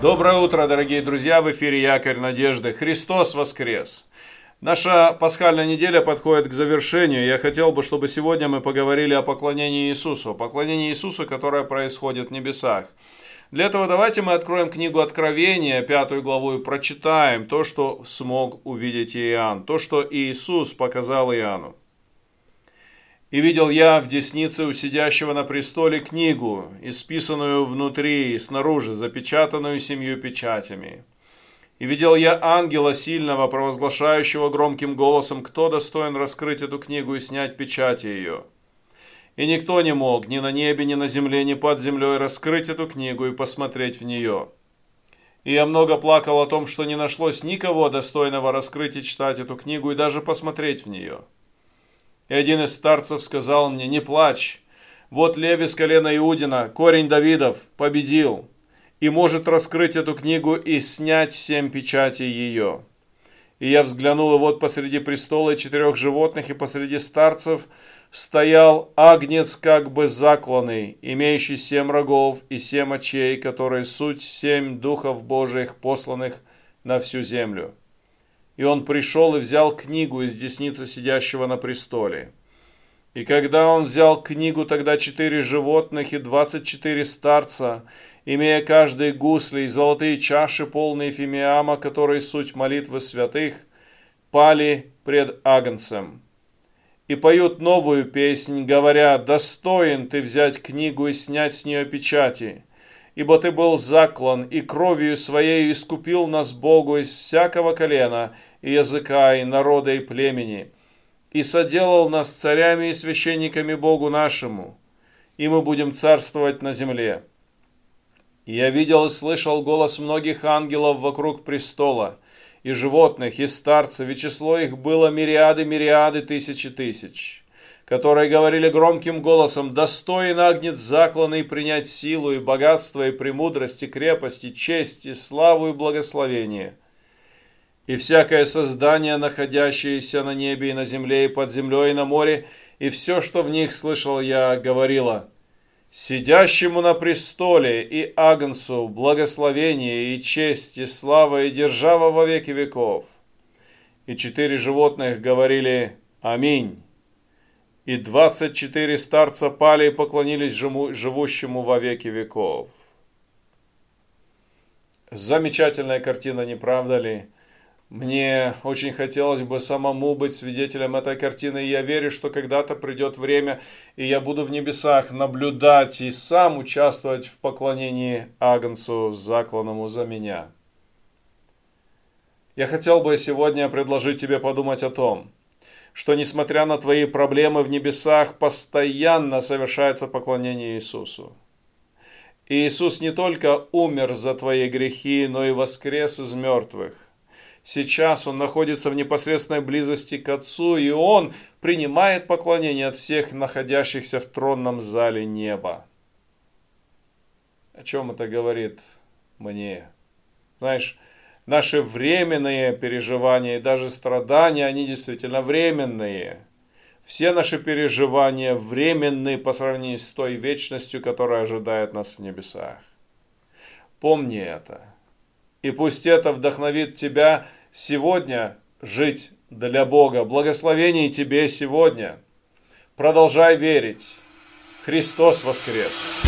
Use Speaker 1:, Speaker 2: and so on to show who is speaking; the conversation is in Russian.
Speaker 1: Доброе утро, дорогие друзья! В эфире Якорь Надежды. Христос воскрес! Наша пасхальная неделя подходит к завершению. Я хотел бы, чтобы сегодня мы поговорили о поклонении Иисусу. Поклонении Иисусу, которое происходит в небесах. Для этого давайте мы откроем книгу Откровения, пятую главу, и прочитаем то, что смог увидеть Иоанн, то, что Иисус показал Иоанну. И видел я в деснице у сидящего на престоле книгу, исписанную внутри и снаружи, запечатанную семью печатями. И видел я ангела сильного, провозглашающего громким голосом, кто достоин раскрыть эту книгу и снять печати ее. И никто не мог ни на небе, ни на земле, ни под землей раскрыть эту книгу и посмотреть в нее. И я много плакал о том, что не нашлось никого достойного раскрыть и читать эту книгу и даже посмотреть в нее. И один из старцев сказал мне, не плачь, вот Леви с колена Иудина, корень Давидов, победил и может раскрыть эту книгу и снять семь печатей ее. И я взглянул, и вот посреди престола и четырех животных, и посреди старцев стоял агнец как бы закланный, имеющий семь рогов и семь очей, которые суть семь духов Божиих, посланных на всю землю. И он пришел и взял книгу из десницы сидящего на престоле. И когда он взял книгу, тогда четыре животных и двадцать четыре старца, имея каждый гусли и золотые чаши, полные фимиама, которые суть молитвы святых, пали пред Агнцем. И поют новую песнь, говоря, «Достоин ты взять книгу и снять с нее печати, ибо ты был заклан, и кровью своей искупил нас Богу из всякого колена, и языка, и народа, и племени, и соделал нас царями и священниками Богу нашему, и мы будем царствовать на земле. И я видел и слышал голос многих ангелов вокруг престола, и животных, и старцев, и число их было мириады, мириады, тысячи тысяч, которые говорили громким голосом, «Достоин агнец закланный принять силу и богатство, и премудрость, и крепость, и честь, и славу, и благословение» и всякое создание, находящееся на небе и на земле, и под землей, и на море, и все, что в них слышал я, говорила, «Сидящему на престоле и Агнцу благословение и честь и слава и держава во веки веков». И четыре животных говорили «Аминь». И двадцать четыре старца пали и поклонились живущему во веки веков. Замечательная картина, не правда ли? Мне очень хотелось бы самому быть свидетелем этой картины, и я верю, что когда-то придет время, и я буду в небесах наблюдать и сам участвовать в поклонении Агнцу, закланному за меня. Я хотел бы сегодня предложить тебе подумать о том, что несмотря на твои проблемы в небесах, постоянно совершается поклонение Иисусу. И Иисус не только умер за твои грехи, но и воскрес из мертвых Сейчас он находится в непосредственной близости к Отцу, и он принимает поклонение от всех находящихся в тронном зале неба. О чем это говорит мне? Знаешь, наши временные переживания и даже страдания, они действительно временные. Все наши переживания временные по сравнению с той вечностью, которая ожидает нас в небесах. Помни это. И пусть это вдохновит тебя сегодня жить для Бога. Благословений тебе сегодня. Продолжай верить. Христос воскрес!